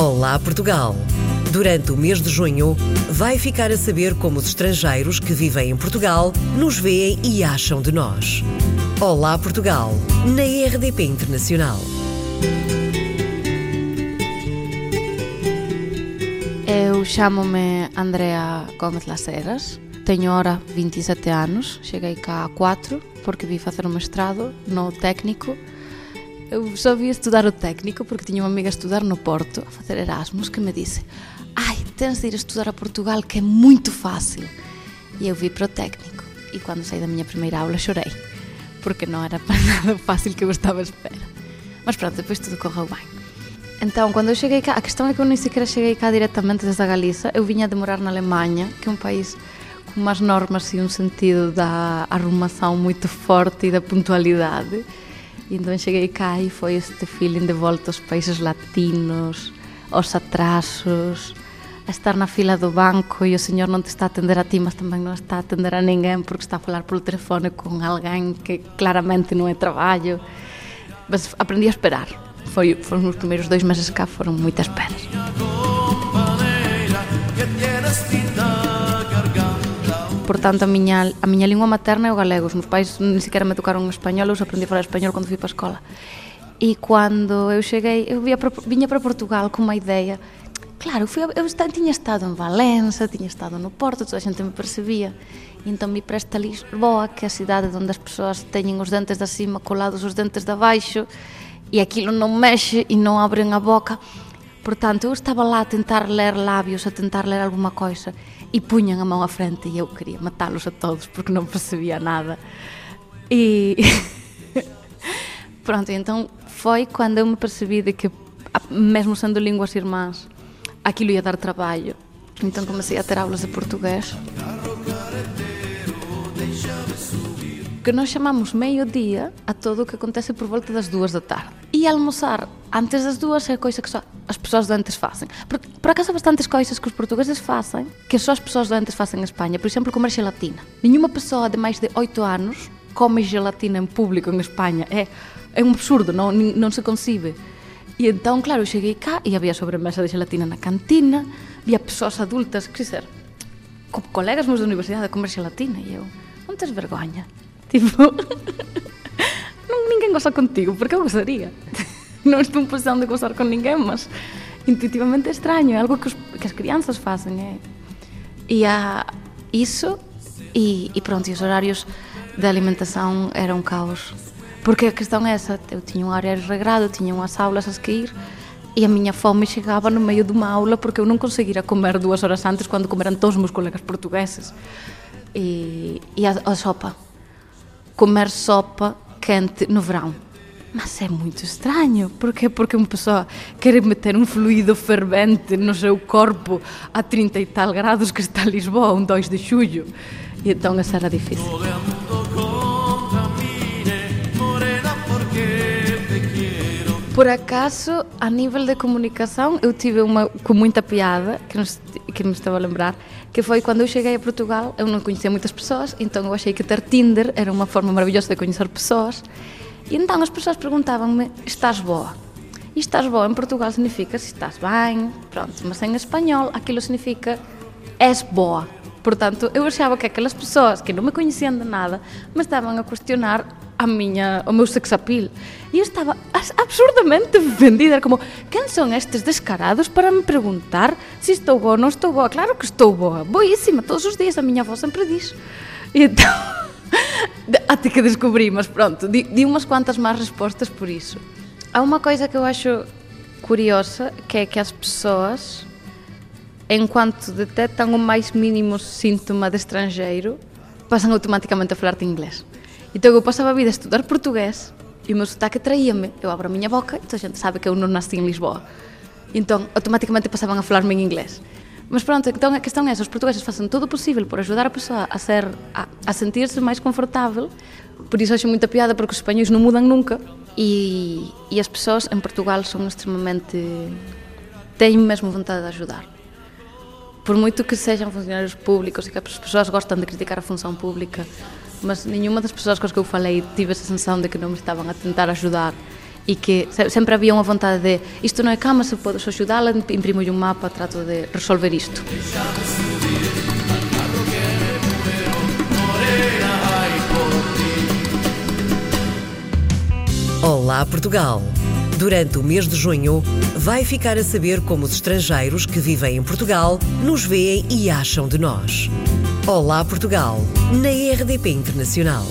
Olá Portugal! Durante o mês de junho, vai ficar a saber como os estrangeiros que vivem em Portugal nos veem e acham de nós. Olá Portugal, na RDP Internacional. Eu chamo-me Andrea Gómez Laceras, teño ora 27 anos, cheguei cá a 4 porque vi facer un mestrado no técnico eu só vi estudar o técnico porque tiña unha amiga a estudar no Porto a facer Erasmus que me disse ai, tens de ir estudar a Portugal que é muito fácil e eu vi para o técnico e quando saí da miña primeira aula chorei porque non era para nada fácil que eu estaba a espera mas pronto, depois tudo correu bem Então, quando eu cheguei cá, a questão é que eu nem sequer cheguei cá diretamente desde a Galiza. Eu vinha a demorar na Alemanha, que é um país com umas normas e um sentido da arrumação muito forte e da pontualidade. E entón cheguei cá e foi este feeling de volta aos países latinos, aos atrasos, a estar na fila do banco e o señor non te está a atender a ti, mas tamén non está a atender a ninguén porque está a falar polo telefone con alguén que claramente non é traballo. Mas aprendi a esperar. Foi, foron os primeiros dois meses cá, foron moitas penas. Portanto, a miña, a miña lingua materna é o galego. Os meus pais nem sequer me tocaron español, eu aprendi a falar español cando fui para a escola. E quando eu cheguei, eu via para, para Portugal com uma ideia. Claro, fui, eu está, tiña estado en Valença, tiña estado no Porto, toda a xente me percebía. E entón me presta Lisboa, que é a cidade onde as persoas teñen os dentes da cima colados os dentes da baixo, e aquilo non mexe e non abren a boca. Portanto, eu estaba lá a tentar ler labios, a tentar ler alguma coisa e puñan a mão à frente e eu queria matá-los a todos porque non percebía nada. E pronto, então foi quando eu me percebi de que mesmo sendo línguas irmãs, aquilo ia dar traballo. Então comecei a ter aulas de português. que nós chamamos meio-dia a todo o que acontece por volta das duas da tarde. E almoçar antes das duas é coisa que só as pessoas doentes fazem. Por, por acaso bastantes coisas que os portugueses fazem que só as pessoas doentes fazem em Espanha. Por exemplo, comer gelatina. Nenhuma pessoa de mais de 8 anos come gelatina em público em Espanha. É, é um absurdo, não, não se concibe. E então, claro, cheguei cá e havia sobremesa de gelatina na cantina, havia pessoas adultas, que dizer, co colegas meus da universidade a comer gelatina e eu, non tes vergoña? Tipo, non, ninguén goza contigo, porque eu gozaría. non estou en posición de gozar con ninguén, mas intuitivamente é extraño, é algo que, os, que as crianzas facen. É. E a iso, e, e pronto, e os horarios de alimentação eram um caos. Porque a questão é essa, eu tinha um horário regrado, tinha unhas aulas a seguir, e a miña fome chegaba no meio dunha aula porque eu non conseguira comer dúas horas antes quando comeran todos os meus colegas portugueses. E, e a, a sopa, comer sopa quente no verão. Mas é muito estranho. Porquê? Porque uma pessoa quer meter um fluido fervente no seu corpo a 30 e tal graus que está Lisboa, um 2 de julho. E então isso era difícil. Por acaso, a nível de comunicação, eu tive uma com muita piada, que, nos, que me estava a lembrar, que foi quando eu cheguei a Portugal, eu não conhecia muitas pessoas, então eu achei que ter Tinder era uma forma maravilhosa de conhecer pessoas. E então as pessoas perguntavam-me: estás boa? E estás boa em Portugal significa se estás bem, pronto, mas em espanhol aquilo significa és boa. Portanto, eu achava que aquelas pessoas que não me conheciam de nada me estavam a questionar a miña, o meu sex appeal. E eu estaba absurdamente vendida, como, quen son estes descarados para me preguntar se estou boa ou non estou boa? Claro que estou boa, boísima, todos os días, a miña voz sempre diz. E então, até que descobri, mas pronto, di, di unhas cuantas máis respostas por iso. Há unha coisa que eu acho curiosa, que é que as persoas, enquanto detectan o máis mínimo síntoma de estrangeiro, pasan automáticamente a falar-te inglés. Então eu passava a vida a estudar portugués e o meu sotaque traía-me. Eu abro a miña boca e toda a gente sabe que eu non nasci en Lisboa. E entón, automáticamente pasaban a falarme en inglés. Mas pronto, então a questão é essa, os portugueses facen todo o possível por ajudar a pessoa a ser a, a sentir-se máis confortável. Por iso acho moita piada porque os espanhóis non mudan nunca e, e as pessoas en Portugal son extremamente teñen mesmo vontade de ajudar. Por moito que sexan funcionarios públicos e que as persoas gostan de criticar a función pública, mas nenhuma das pessoas com as que eu falei tive essa sensação de que não me estavam a tentar ajudar e que sempre havia uma vontade de isto não é cama, se podes ajudá-la, imprimo-lhe um mapa, trato de resolver isto. Olá Portugal! Durante o mês de junho, vai ficar a saber como os estrangeiros que vivem em Portugal nos veem e acham de nós. Olá Portugal, na RDP Internacional.